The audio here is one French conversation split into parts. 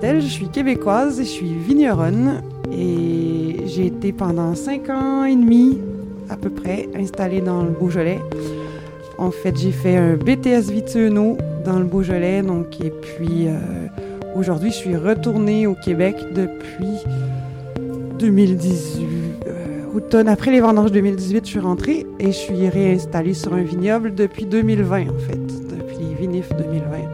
Je suis québécoise et je suis vigneronne. Et j'ai été pendant cinq ans et demi, à peu près, installée dans le Beaujolais. En fait, j'ai fait un BTS Vitueno dans le Beaujolais. Donc, et puis, euh, aujourd'hui, je suis retournée au Québec depuis 2018. euh, automne, après les vendanges 2018, je suis rentrée et je suis réinstallée sur un vignoble depuis 2020, en fait, depuis les vinifs 2020.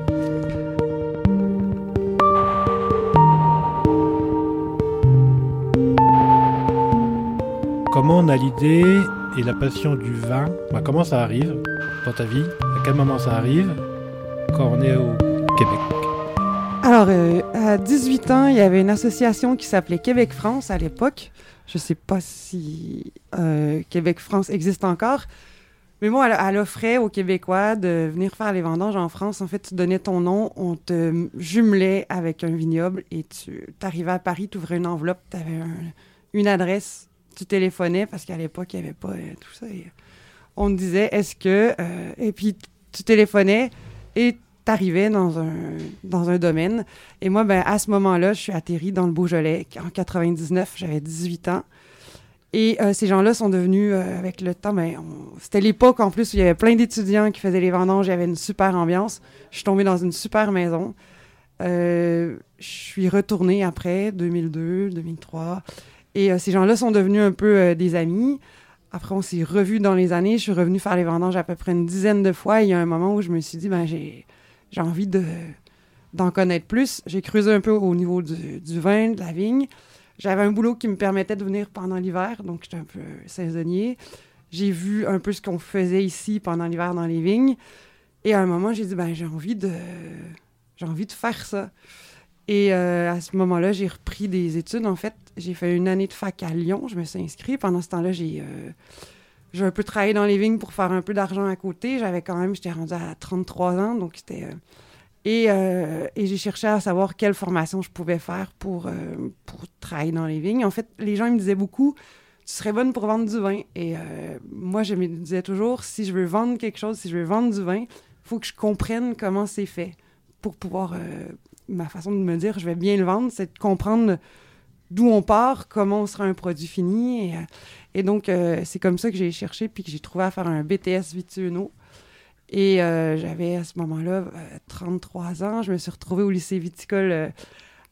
Comment on a l'idée et la passion du vin Bah, Comment ça arrive dans ta vie À quel moment ça arrive quand on est au Québec? Alors, euh, à 18 ans, il y avait une association qui s'appelait Québec-France à l'époque. Je sais pas si euh, Québec-France existe encore. Mais elle, elle offrait aux Québécois de venir faire les vendanges en France. En fait, tu donnais ton nom, on te jumelait avec un vignoble et tu arrivais à Paris, tu ouvrais une enveloppe, tu avais une adresse, tu téléphonais parce qu'à l'époque, il n'y avait pas euh, tout ça. On te disait, est-ce que... euh, et puis, tu téléphonais et t'arrivais dans un, dans un domaine. Et moi, ben, à ce moment-là, je suis atterrie dans le Beaujolais. En 99, j'avais 18 ans. Et euh, ces gens-là sont devenus, avec le temps, ben, c'était l'époque en plus où il y avait plein d'étudiants qui faisaient les vendanges. Il y avait une super ambiance. Je suis tombée dans une super maison. Je suis retournée après, 2002, 2003. Et euh, ces gens-là sont devenus un peu euh, des amis. Après, on s'est revus dans les années. Je suis revenue faire les vendanges à peu près une dizaine de fois. Il y a un moment où je me suis dit, ben, j'ai, envie de, d'en connaître plus. J'ai creusé un peu au niveau du, du vin, de la vigne. J'avais un boulot qui me permettait de venir pendant l'hiver, donc j'étais un peu saisonnier. J'ai vu un peu ce qu'on faisait ici pendant l'hiver dans les vignes. Et à un moment, j'ai dit, ben, j'ai envie de, j'ai envie de faire ça. Et euh, à ce moment-là, j'ai repris des études. En fait, j'ai fait une année de fac à Lyon. Je me suis inscrite. Pendant ce temps-là, j'ai euh, un peu travaillé dans les vignes pour faire un peu d'argent à côté. J'avais quand même, j'étais rendue à 33 ans, donc c'était... euh, et et j'ai cherché à savoir quelle formation je pouvais faire pour, pour travailler dans les vignes. En fait, les gens me disaient beaucoup, tu serais bonne pour vendre du vin. Et moi, je me disais toujours, si je veux vendre quelque chose, si je veux vendre du vin, il faut que je comprenne comment c'est fait pour pouvoir... ma façon de me dire, je vais bien le vendre, c'est de comprendre d'où on part, comment on sera un produit fini. Et, euh, donc, euh, c'est comme ça que j'ai cherché, puis que j'ai trouvé à faire un BTS Vituno. Et euh, j'avais à ce moment-là euh, 33 ans. Je me suis retrouvée au lycée viticole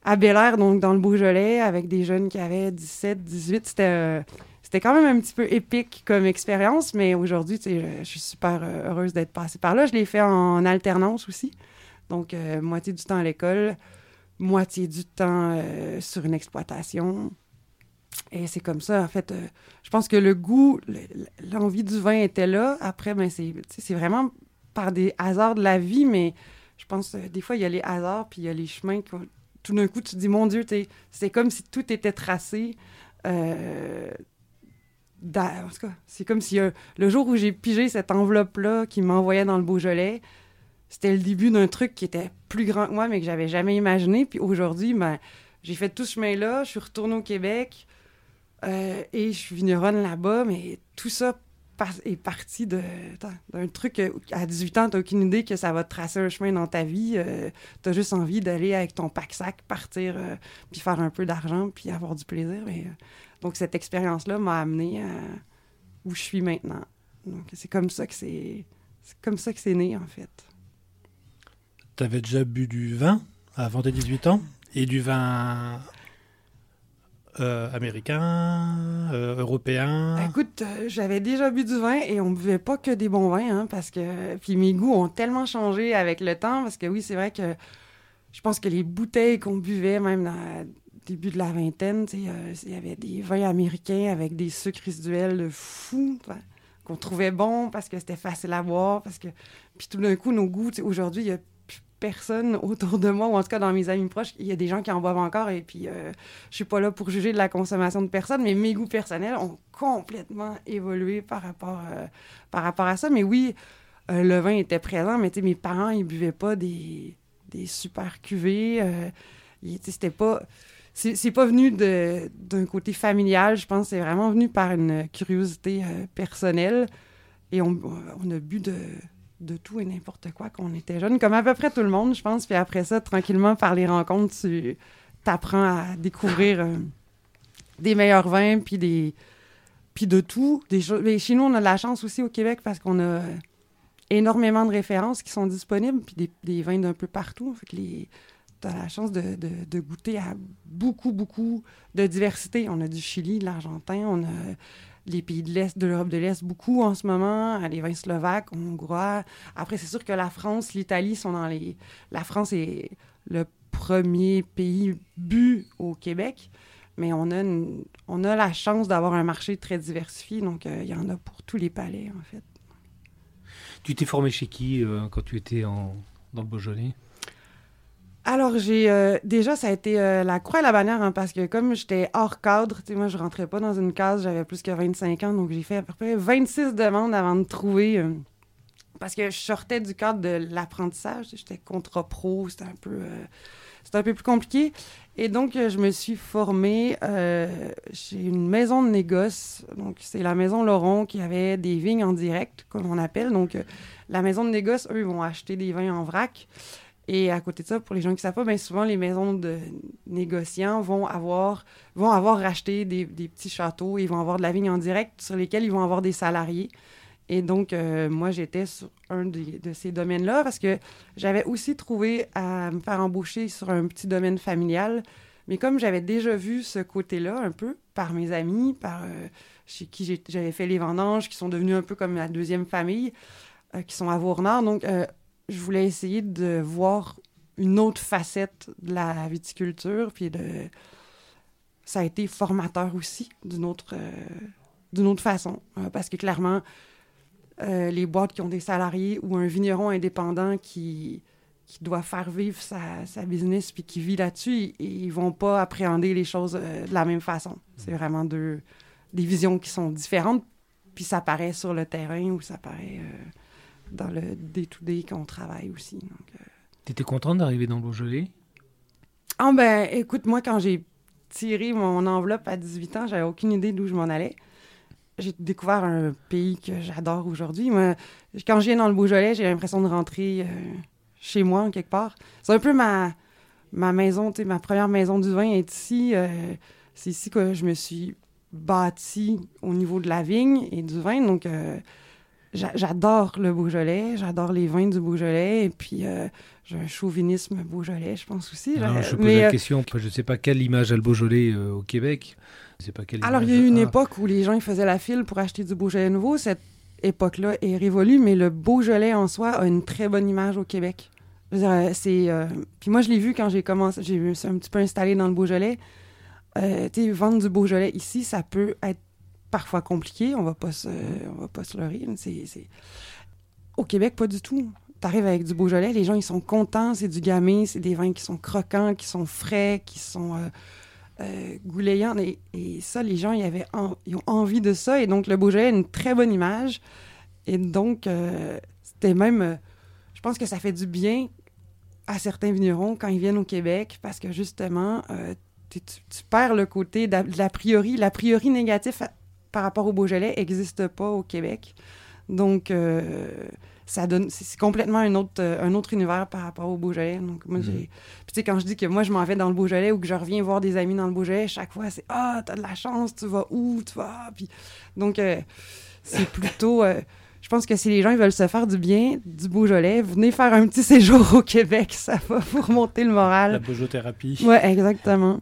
à Bel Air, donc dans le Beaujolais, avec des jeunes qui avaient 17, 18. C'était c'était quand même un petit peu épique comme expérience, mais aujourd'hui, je, je suis super heureuse d'être passée par là. Je l'ai fait en alternance aussi. Donc, euh, moitié du temps à l'école, moitié du temps euh, sur une exploitation. Et c'est comme ça, en fait. euh, je pense que le goût, le- l'envie du vin était là. Après, ben, c'est vraiment par des hasards de la vie, mais je pense euh, des fois, il y a les hasards, puis il y a les chemins. que- tout d'un coup, tu te dis, mon Dieu, c'est comme si tout était tracé. en tout cas, c'est comme si le jour où j'ai pigé cette enveloppe-là qui m'envoyait dans le Beaujolais, c'était le début d'un truc qui était plus grand que moi, mais que j'avais jamais imaginé. Puis aujourd'hui, ben, j'ai fait tout ce chemin-là, je suis retournée au Québec euh, et je suis vigneronne là-bas, mais tout ça est parti d'un truc euh, à 18 ans, t'as aucune idée que ça va te tracer un chemin dans ta vie. euh, t'as juste envie d'aller avec ton pack-sac, partir, euh, puis faire un peu d'argent, puis avoir du plaisir. mais, donc cette expérience-là m'a amené à où je suis maintenant. Donc c'est comme ça que c'est comme ça que c'est né en fait. T'avais déjà bu du vin avant tes 18 ans Et du vin euh, américain, euh, européen? Écoute, euh, j'avais déjà bu du vin et on buvait pas que des bons vins, hein, parce que puis mes goûts ont tellement changé avec le temps, parce que oui, c'est vrai que je pense que les bouteilles qu'on buvait, même dans le début de la vingtaine, tu il y avait des vins américains avec des sucres résiduels de fou, enfin, qu'on trouvait bons parce que c'était facile à boire, parce que puis tout d'un coup nos goûts, tu aujourd'hui il y a personne autour de moi ou en tout cas dans mes amis proches, il y a des gens qui en boivent encore et puis euh, je suis pas là pour juger de la consommation de personnes, mais mes goûts personnels ont complètement évolué par rapport, euh, à ça. Mais oui, euh, le vin était présent, mais mes parents, ils buvaient pas des, super cuvées. c'était pas... C'est pas venu d'un côté familial, je pense. C'est vraiment venu par une curiosité personnelle. Et on a bu de, de tout et n'importe quoi quand on était jeune, comme à peu près tout le monde, je pense. Puis après ça, tranquillement, par les rencontres, tu apprends à découvrir euh, des meilleurs vins, puis des puis de tout. Des. Mais chez nous, on a de la chance aussi au Québec parce qu'on a énormément de références qui sont disponibles, puis des, vins d'un peu partout. Fait que la chance de, goûter à beaucoup, beaucoup de diversité. On a du Chili, de l'Argentin, on a les pays de l'Est, de l'Europe de l'Est, beaucoup en ce moment, les vins slovaques, hongrois. Après, c'est sûr que la France, l'Italie sont dans les... La France est le premier pays bu au Québec, mais on a, on a la chance d'avoir un marché très diversifié, donc il y en a pour tous les palais, en fait. Tu t'es formé chez qui euh, quand tu étais en... dans le Beaujolais? Alors, j'ai euh, déjà, ça a été euh, la croix et la bannière, hein, parce que comme j'étais hors cadre, tu sais, moi, je rentrais pas dans une case, j'avais plus que 25 ans, donc j'ai fait à peu près 26 demandes avant de trouver. Euh, parce que je sortais du cadre de l'apprentissage, j'étais contrat pro, c'était un peu. un peu plus compliqué. Et donc, je me suis formée chez une maison de négoce. Donc, c'est la maison Laurent qui avait des vignes en direct, comme on appelle. Donc, la maison de négoce, eux, ils vont acheter des vins en vrac. Et à côté de ça, pour les gens qui ne savent pas, bien souvent, les maisons de négociants vont avoir, vont avoir racheté des, petits châteaux, ils vont avoir de la vigne en direct sur lesquels ils vont avoir des salariés. Et donc, euh, moi, j'étais sur un de, ces domaines-là parce que j'avais aussi trouvé à me faire embaucher sur un petit domaine familial. Mais comme j'avais déjà vu ce côté-là un peu par mes amis, par euh, chez qui j'avais fait les vendanges, qui sont devenus un peu comme ma deuxième famille, euh, qui sont à Vaurnard. Donc, je voulais essayer de voir une autre facette de la viticulture, puis ça a été formateur aussi d'une autre, euh, autre façon. Euh, parce que clairement, euh, les boîtes qui ont des salariés ou un vigneron indépendant qui, qui doit faire vivre sa, sa business puis qui vit là-dessus, ils, ne vont pas appréhender les choses de la même façon. C'est vraiment deux, des visions qui sont différentes, puis ça paraît sur le terrain ou ça paraît dans le day-to-day qu'on travaille aussi. Euh... T'étais contente d'arriver dans le Beaujolais? Ah ben, écoute, moi, quand j'ai tiré mon enveloppe à 18 ans, j'avais aucune idée d'où je m'en allais. J'ai découvert un pays que j'adore aujourd'hui. Moi, quand je viens dans le Beaujolais, j'ai l'impression de rentrer euh, chez moi, quelque part. C'est un peu ma, ma maison, ma première maison du vin est ici. Euh, c'est ici que je me suis bâtie au niveau de la vigne et du vin. Donc, euh, j'adore le Beaujolais, j'adore les vins du Beaujolais, et puis euh, j'ai un chauvinisme Beaujolais, je pense aussi. Non, je pose la euh, question, je ne sais pas quelle image a le Beaujolais euh, au Québec. Pas quelle Alors, il y a eu une époque où les gens ils faisaient la file pour acheter du Beaujolais nouveau. Cette époque-là est révolue, mais le Beaujolais en soi a une très bonne image au Québec. C'est, Puis moi, je l'ai vu quand j'ai commencé, j'ai un petit peu installé dans le Beaujolais. tu vendre du Beaujolais ici, ça peut être parfois compliqué, on va pas on va pas se leurrer. Au Québec, pas du tout. Tu arrives avec du Beaujolais, les gens ils sont contents, c'est du gamay, c'est des vins qui sont croquants, qui sont frais, qui sont euh, euh, goulayants. Et, ça, les gens ils, avaient ils ont envie de ça. Et donc, le Beaujolais a une très bonne image. Et donc, euh, c'était même. je pense que ça fait du bien à certains vignerons quand ils viennent au Québec parce que justement, tu, perds le côté de, l'a priori, l'a priori négatif par rapport au Beaujolais n'existe pas au Québec. Donc, euh, ça donne, c'est complètement un autre, euh, un autre univers par rapport au Beaujolais. Donc, moi, j'ai. Mhm. Puis, tu sais, quand je dis que moi, je m'en vais dans le Beaujolais ou que je reviens voir des amis dans le Beaujolais, chaque fois, c'est Ah, t'as de la chance, tu vas où, tu vas. Puis, donc, euh, c'est plutôt. je pense que si les gens veulent se faire du bien, du Beaujolais, venez faire un petit séjour au Québec, ça va vous remonter le moral. La beaujothérapie. Ouais, exactement.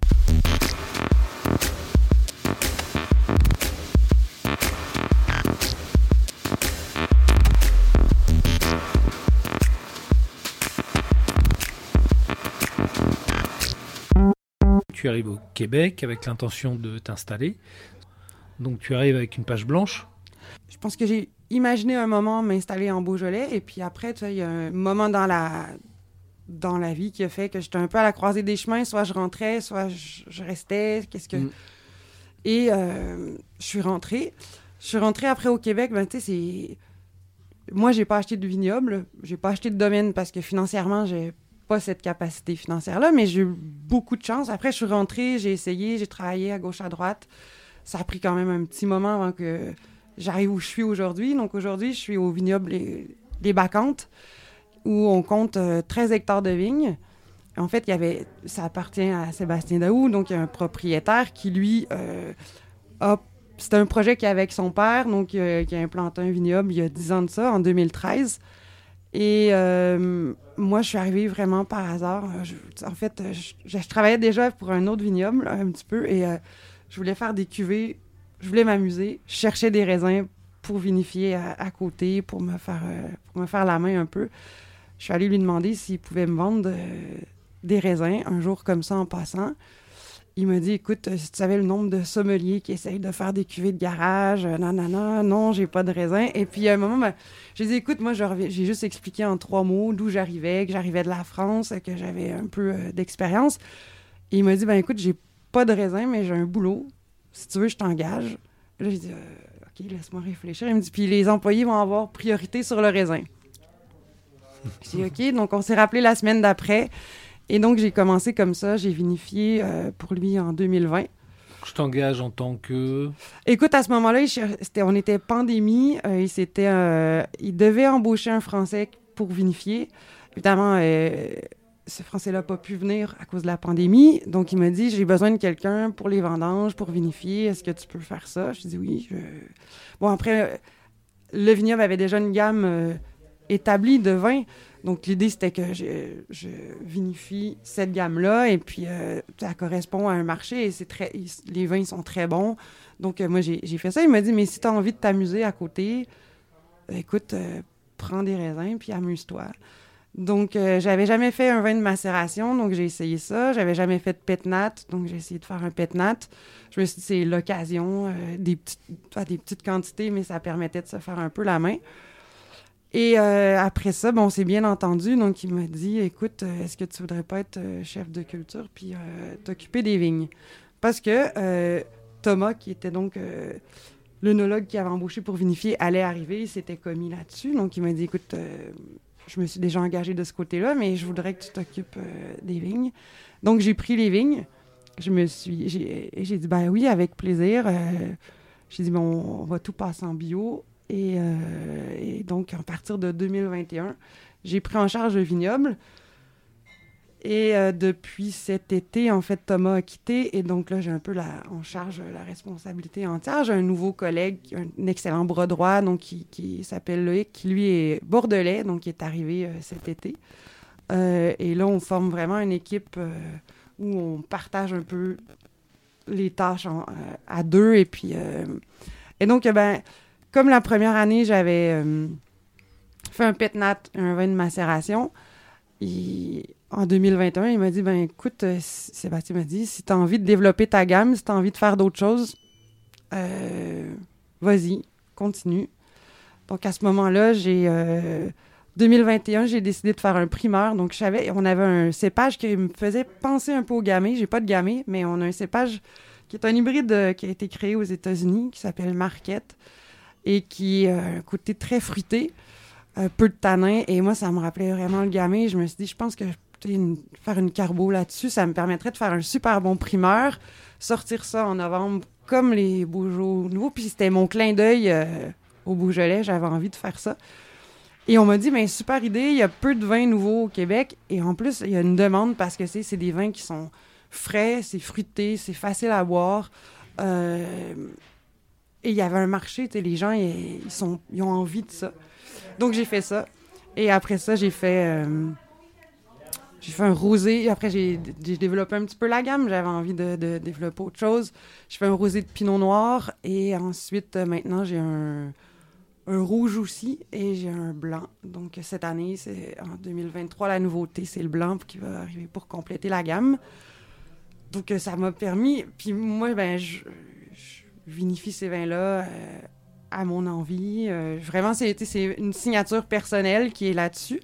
Tu arrives au Québec avec l'intention de t'installer. Donc tu arrives avec une page blanche. Je pense que j'ai imaginé un moment m'installer en Beaujolais et puis après, tu sais, il y a un moment dans la dans la vie qui a fait que j'étais un peu à la croisée des chemins, soit je rentrais, soit je, restais, qu'est-ce que mm. et euh, je suis rentrée. Je suis rentrée après au Québec, ben tu sais c'est moi j'ai pas acheté de vignoble, j'ai pas acheté de domaine parce que financièrement j'ai pas cette capacité financière-là, mais j'ai eu beaucoup de chance. Après, je suis rentrée, j'ai essayé, j'ai travaillé à gauche, à droite. Ça a pris quand même un petit moment avant que j'arrive où je suis aujourd'hui. Donc aujourd'hui, je suis au vignoble des bacchantes où on compte 13 hectares de vignes. En fait, il y avait, ça appartient à Sébastien Daou, donc il y a un propriétaire qui, lui, a c'était un projet qu'il avait avec son père, donc qui a implanté un vignoble il y a 10 ans de ça, en 2013. Et euh, moi, je suis arrivée vraiment par hasard. en fait, je, travaillais déjà pour un autre vignoble, un petit peu, et euh, je voulais faire des cuvées, je voulais m'amuser. Je cherchais des raisins pour vinifier à, côté, pour me, faire, euh, pour me faire la main un peu. Je suis allée lui demander s'il pouvait me vendre des raisins un jour comme ça en passant il m'a dit écoute, euh, si tu savais le nombre de sommeliers qui essayent de faire des cuvées de garage, euh, non, non, non, non, j'ai pas de raisin. Et puis à un moment, ben, j'ai dit écoute, moi, j'ai juste expliqué en trois mots d'où j'arrivais, que j'arrivais de la France, que j'avais un peu euh, d'expérience. Il m'a dit ben écoute, j'ai pas de raisin, mais j'ai un boulot. Si tu veux, je t'engage. Là, j'ai dit OK, laisse-moi réfléchir. Il me dit puis les employés vont avoir priorité sur le raisin. J'ai dit OK, donc on s'est rappelé la semaine d'après. Et donc, j'ai commencé comme ça. J'ai vinifié euh, pour lui en 2020. Je t'engage en tant que? Écoute, à ce moment-là, on était pandémie. Euh, il, euh, il devait embaucher un Français pour vinifier. Évidemment, ce Français-là n'a pas pu venir à cause de la pandémie. Donc, il m'a dit J'ai besoin de quelqu'un pour les vendanges, pour vinifier. Est-ce que tu peux faire ça? Je dis Oui. Bon, après, le vignoble avait déjà une gamme établie de vins. Donc, l'idée, c'était que je, vinifie cette gamme-là et puis euh, ça correspond à un marché et c'est très, les vins sont très bons. Donc, euh, moi, j'ai fait ça. Il m'a dit, mais si tu as envie de t'amuser à côté, écoute, euh, prends des raisins puis amuse-toi. Donc, j'avais jamais fait un vin de macération, donc j'ai essayé ça. J'avais jamais fait de pétnat, donc j'ai essayé de faire un pétnat. Je me suis dit, c'est l'occasion, des, petites, des petites quantités, mais ça permettait de se faire un peu la main. Et euh, après ça, bon, on s'est bien entendu. Donc, il m'a dit Écoute, euh, est-ce que tu voudrais pas être euh, chef de culture puis t'occuper des vignes? Parce que Thomas, qui était donc l'œnologue qui avait embauché pour vinifier, allait arriver. Il s'était commis là-dessus. Donc, il m'a dit Écoute, je me suis déjà engagé de ce côté-là, mais je voudrais que tu t'occupes des vignes. Donc, j'ai pris les vignes. Je me suis. J'ai dit Ben oui, avec plaisir. j'ai dit Bon, on va tout passer en bio euh, et, donc, à partir de 2021, j'ai pris en charge le vignoble. Et euh, depuis cet été, en fait, Thomas a quitté. Et donc là, j'ai un peu la, en charge la responsabilité entière. J'ai un nouveau collègue, un excellent bras droit, donc qui, s'appelle Loïc, qui lui est bordelais, donc qui est arrivé euh, cet été. et là, on forme vraiment une équipe où on partage un peu les tâches à deux. Et puis, et donc, ben, comme la première année, j'avais euh, fait un pétnat, un vin de macération, en 2021, il m'a dit ben écoute, euh, Sébastien m'a dit si tu as envie de développer ta gamme, si tu as envie de faire d'autres choses, euh, vas-y, continue. Donc à ce moment-là, j'ai 2021, j'ai décidé de faire un primeur. Donc je savais, on avait un cépage qui me faisait penser un peu au gamay. J'ai pas de gamay, mais on a un cépage qui est un hybride qui a été créé aux États-Unis, qui s'appelle Marquette et qui a un côté très fruité, un peu de tanin. Et moi, ça me rappelait vraiment le gamin. Je me suis dit, je pense que faire une carbo là-dessus, ça me permettrait de faire un super bon primeur, sortir ça en novembre comme les Beaujolais nouveaux. Puis c'était mon clin d'œil euh, au Beaujolais, j'avais envie de faire ça. Et on m'a dit, mais super idée, il y a peu de vins nouveaux au Québec. Et en plus, il y a une demande parce que c'est des vins qui sont frais, c'est fruité, c'est facile à boire. Euh, et il y avait un marché, tu sais, les gens, ils, sont, ils ont envie de ça. Donc, j'ai fait ça. Et après ça, j'ai fait... Euh, j'ai fait un rosé. Après, j'ai développé un petit peu la gamme. J'avais envie de, développer autre chose. J'ai fait un rosé de pinot noir. Et ensuite, euh, maintenant, j'ai un, un, rouge aussi. Et j'ai un blanc. Donc, cette année, c'est en 2023, la nouveauté, c'est le blanc qui va arriver pour compléter la gamme. Donc, euh, ça m'a permis. Puis moi, ben, je, vinifie ces vins-là euh, à mon envie. Euh, vraiment, c'est une signature personnelle qui est là-dessus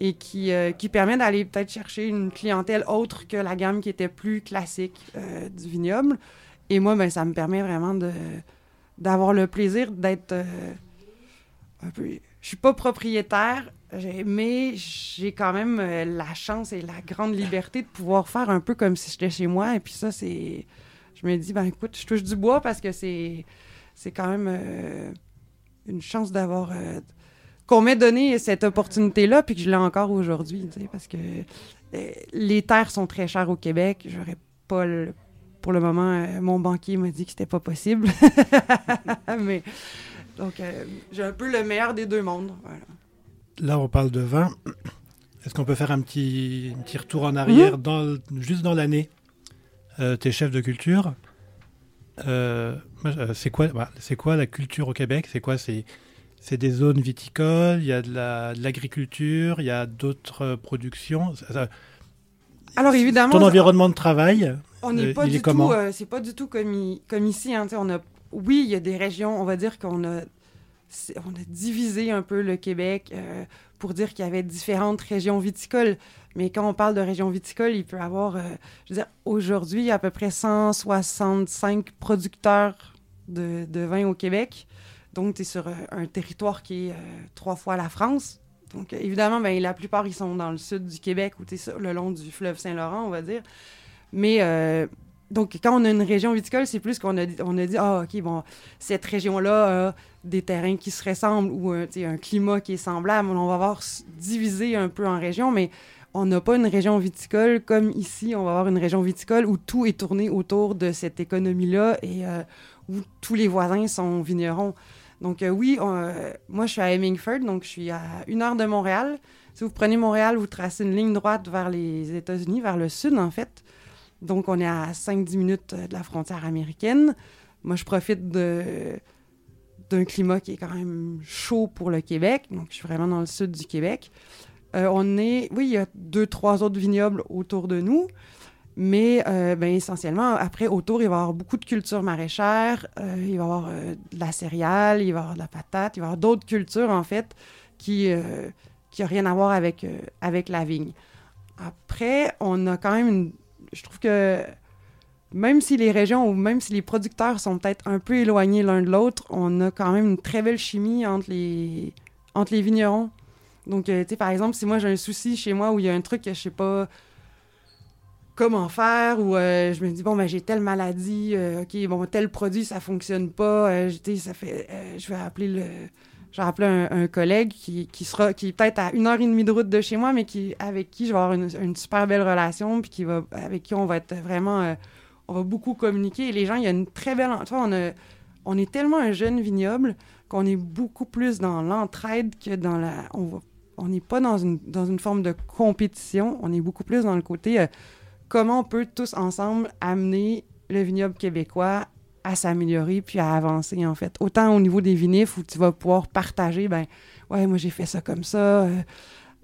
et qui, euh, qui permet d'aller peut-être chercher une clientèle autre que la gamme qui était plus classique du vignoble. Et moi, ben, ça me permet vraiment d'avoir le plaisir d'être un peu... Je suis pas propriétaire, mais j'ai quand même la chance et la grande liberté de pouvoir faire un peu comme si j'étais chez moi. Et puis ça, c'est je me dis, ben écoute, je touche du bois parce que c'est, c'est quand même euh, une chance d'avoir, euh, qu'on m'ait donné cette opportunité-là, puis que je l'ai encore aujourd'hui, parce que euh, les terres sont très chères au Québec. J'aurais pas pour le moment, mon banquier m'a dit que c'était pas possible. Mais donc, j'ai un peu le meilleur des deux mondes. Là, on parle de vin. Est-ce qu'on peut faire un petit, petit retour en arrière, mhm. dans, juste dans l'année? T'es chef de culture. c'est quoi, bah, c'est quoi la culture au Québec? C'est quoi? C'est c'est des zones viticoles, il y a de l'agriculture, il y a d'autres productions? Alors évidemment, ton environnement de travail, on n'est pas, du tout, euh, c'est pas du tout comme, comme ici. Hein, on a, oui, il y a des régions, on va dire qu'on a, on a divisé un peu le Québec euh, pour dire qu'il y avait différentes régions viticoles. Mais quand on parle de régions viticoles, il peut y avoir, euh, je veux dire, aujourd'hui, il y a à peu près 165 producteurs de, de vin au Québec. Donc, tu es sur un territoire qui est trois fois la France. Donc, évidemment, ben, la plupart, ils sont dans le sud du Québec ou le long du fleuve Saint-Laurent, on va dire. Mais euh, donc, quand on a une région viticole, c'est plus qu'on a, on a dit, ah, OK, bon, cette région-là a des terrains qui se ressemblent ou un, un climat qui est semblable. On va avoir divisé un peu en régions, mais on n'a pas une région viticole comme ici. On va avoir une région viticole où tout est tourné autour de cette économie-là et euh, où tous les voisins sont vignerons. Donc, euh, oui, moi, je suis à Hemingford, donc je suis à une heure de Montréal. Si vous prenez Montréal, vous tracez une ligne droite vers les États-Unis, vers le sud, en fait. Donc, on est à 5-10 minutes de la frontière américaine. Moi, je profite d'un climat qui est quand même chaud pour le Québec. Donc, je suis vraiment dans le sud du Québec. Euh, on est, oui, il y a deux, trois autres vignobles autour de nous. Mais euh, ben, essentiellement, après, autour, il va y avoir beaucoup de cultures maraîchères, euh, il va y avoir de la céréale, il va y avoir de la patate, il va y avoir d'autres cultures, en fait, qui n'ont rien à voir avec, la vigne. Après, on a quand même une, je trouve que même si les régions ou même si les producteurs sont peut-être un peu éloignés l'un de l'autre, on a quand même une très belle chimie entre les, entre les vignerons. Donc, euh, tu sais, par exemple, si moi j'ai un souci chez moi où il y a un truc que je sais pas comment faire ou euh, je me dis bon ben j'ai telle maladie euh, ok bon tel produit ça fonctionne pas sais, ça fait je vais appeler le j'ai appelé un, collègue qui, sera qui est peut-être à une heure et demie de route de chez moi, mais qui avec qui je vais avoir une, super belle relation, puis qui va avec qui on va être vraiment euh, on va beaucoup communiquer. Les gens, il y a une très belle. Tu on, on est tellement un jeune vignoble qu'on est beaucoup plus dans l'entraide que dans la. N'est pas dans une, dans une forme de compétition, on est beaucoup plus dans le côté euh, comment on peut tous ensemble amener le vignoble québécois à s'améliorer puis à avancer, en fait. Autant au niveau des vinifs où tu vas pouvoir partager, ben ouais, moi j'ai fait ça comme ça, euh,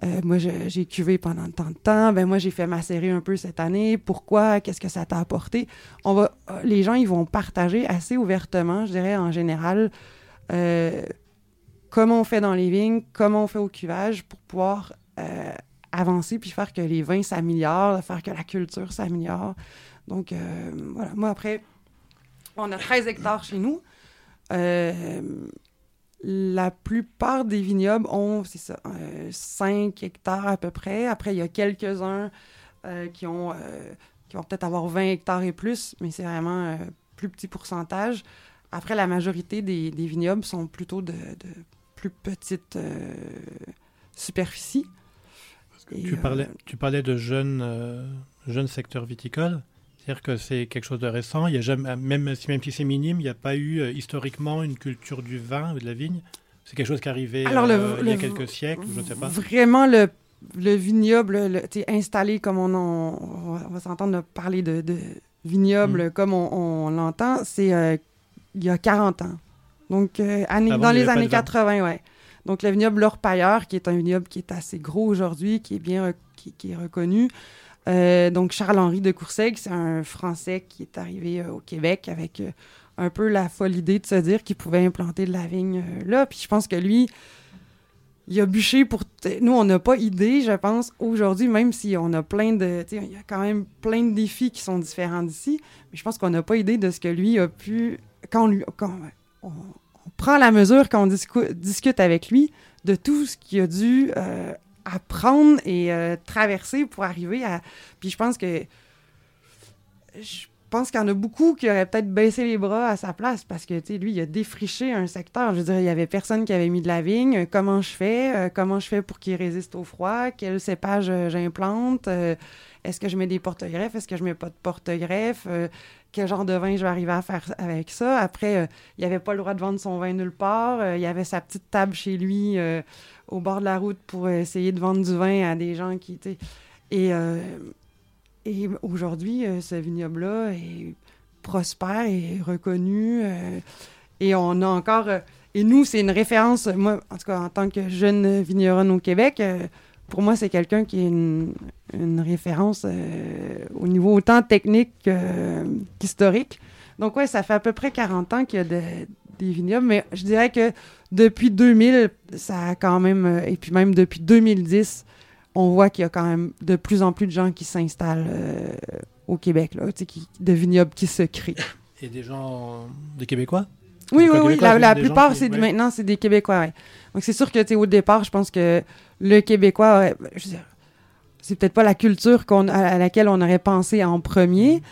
euh, moi j'ai cuvé pendant tant de temps, ben moi j'ai fait macérer un peu cette année, pourquoi, qu'est-ce que ça t'a apporté? On va, les gens, ils vont partager assez ouvertement, je dirais en général, comment on fait dans les vignes, comment on fait au cuvage pour pouvoir avancer puis faire que les vins s'améliorent, faire que la culture s'améliore. Donc voilà, moi après on a 13 hectares chez nous. Euh, la plupart des vignobles ont, c'est ça, 5 euh, hectares à peu près. Après, il y a quelques-uns euh, qui ont qui vont peut-être avoir 20 hectares et plus, mais c'est vraiment un plus petit pourcentage. Après, la majorité des, vignobles sont plutôt de, plus petites superficies. tu, parlais, tu parlais de jeunes, jeunes secteurs viticoles. C'est-à-dire que c'est quelque chose de récent. Il y a jamais, même, si, même si c'est minime, il n'y a pas eu euh, historiquement une culture du vin ou de la vigne. C'est quelque chose qui arrivait euh, il y a quelques siècles, je ne sais pas. Vraiment, le, le vignoble installé comme on, on, va s'entendre parler de, vignoble mm. comme on, l'entend, c'est euh, il y a 40 ans. Donc, année, dans les années 80, ouais. Donc, le vignoble L'Orpailleur, qui est un vignoble qui est assez gros aujourd'hui, qui est bien qui, qui est reconnu. Euh, donc, Charles-Henri de Courseg, c'est un Français qui est arrivé euh, au Québec avec euh, un peu la folle idée de se dire qu'il pouvait implanter de la vigne là. Puis je pense que lui, il a bûché pour. Nous, on n'a pas idée, je pense, aujourd'hui, même si on a plein de. Il y a quand même plein de défis qui sont différents d'ici, mais je pense qu'on n'a pas idée de ce que lui a pu. Quand lui, quand on, prend la mesure, quand on discute avec lui, de tout ce qu'il a dû apprendre et euh, traverser pour arriver à. Puis je pense que. Pense qu'il y en a beaucoup qui auraient peut-être baissé les bras à sa place parce que, tu sais, lui, il a défriché un secteur. Je veux dire, il y avait personne qui avait mis de la vigne. Comment je fais? Euh, comment je fais pour qu'il résiste au froid? Quel cépage euh, j'implante? Euh, est-ce que je mets des porte-greffes? Est-ce que je mets pas de porte-greffes? quel genre de vin je vais arriver à faire avec ça? Après, il avait pas le droit de vendre son vin nulle part. il avait sa petite table chez lui au bord de la route pour essayer de vendre du vin à des gens qui, tu Et et aujourd'hui, euh, ce vignoble-là est prospère et reconnu. Euh, et on a encore. Euh, et nous, c'est une référence. Moi, en tout cas, en tant que jeune vigneronne au Québec, pour moi, c'est quelqu'un qui est une, référence au niveau autant technique qu'historique. Donc, ouais, ça fait à peu près 40 ans qu'il y a des vignobles, mais je dirais que depuis 2000, ça a quand même, et puis même depuis 2010, on voit qu'il y a quand même de plus en plus de gens qui s'installent euh, au Québec, là, qui, de vignobles qui se créent. Et des gens, des Québécois? Oui, oui, oui. La, plupart, c'est maintenant, c'est des Québécois. Donc, c'est sûr que, au départ, je pense que le Québécois, c'est peut-être pas la culture à laquelle on aurait pensé en premier.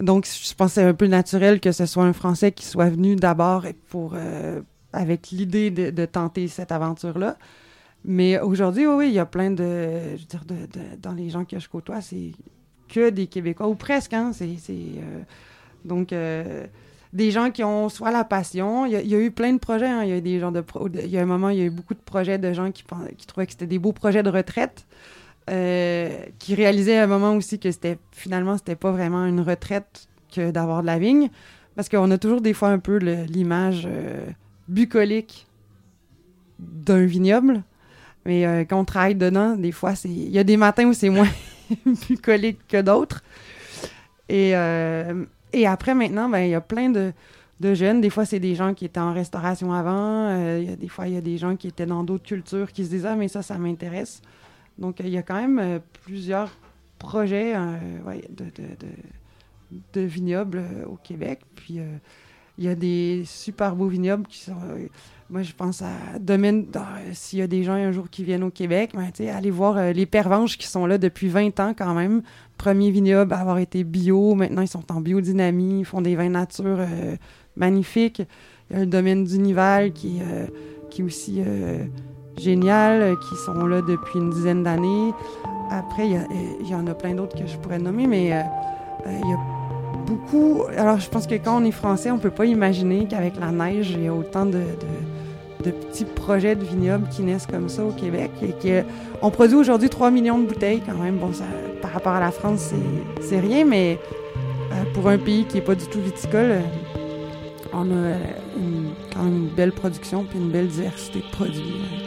Donc, je pense que c'est un peu naturel que ce soit un Français qui soit venu d'abord pour, euh, avec l'idée de, tenter cette aventure-là. Mais aujourd'hui, oui, il y a plein de. Je veux dire, dans les gens que je côtoie, c'est que des Québécois, ou presque, hein. C'est. Euh, donc. Euh, des gens qui ont soit la passion, il y, a, eu plein de projets, hein. il y a des gens de, il y a un moment, il y a eu beaucoup de projets de gens qui, qui trouvaient que c'était des beaux projets de retraite, euh, qui réalisaient à un moment aussi que c'était finalement c'était pas vraiment une retraite que d'avoir de la vigne, parce qu'on a toujours des fois un peu l'image bucolique d'un vignoble, mais euh, quand on travaille dedans, des fois, il y a des matins où c'est moins bucolique que d'autres. Et, euh, et après, maintenant, ben, il y a plein de, jeunes. Des fois, c'est des gens qui étaient en restauration avant. Euh, des fois, il y a des gens qui étaient dans d'autres cultures qui se disent Ah, mais ça, ça m'intéresse. Donc, il y a quand même plusieurs projets de, de, de, vignobles au Québec. Puis, il y a des super beaux vignobles qui sont moi, je pense à domaine. S'il y a des gens un jour qui viennent au Québec, ben, allez voir euh, les pervenches qui sont là depuis 20 ans quand même. Premier vignoble à avoir été bio. Maintenant, ils sont en biodynamie. Ils font des vins nature euh, magnifiques. Il y a le domaine du Nival qui, qui est aussi génial, qui sont là depuis une dizaine d'années. Après, il y, en a plein d'autres que je pourrais nommer, mais il y a beaucoup. Alors, je pense que quand on est français, on peut pas imaginer qu'avec la neige, il y a autant de petits projets de vignobles qui naissent comme ça au Québec. Et que, on produit aujourd'hui 3 millions de bouteilles quand même. Bon, par rapport à la France, c'est rien, mais euh, pour un pays qui n'est pas du tout viticole, euh, on a une, quand même une belle production puis une belle diversité de produits.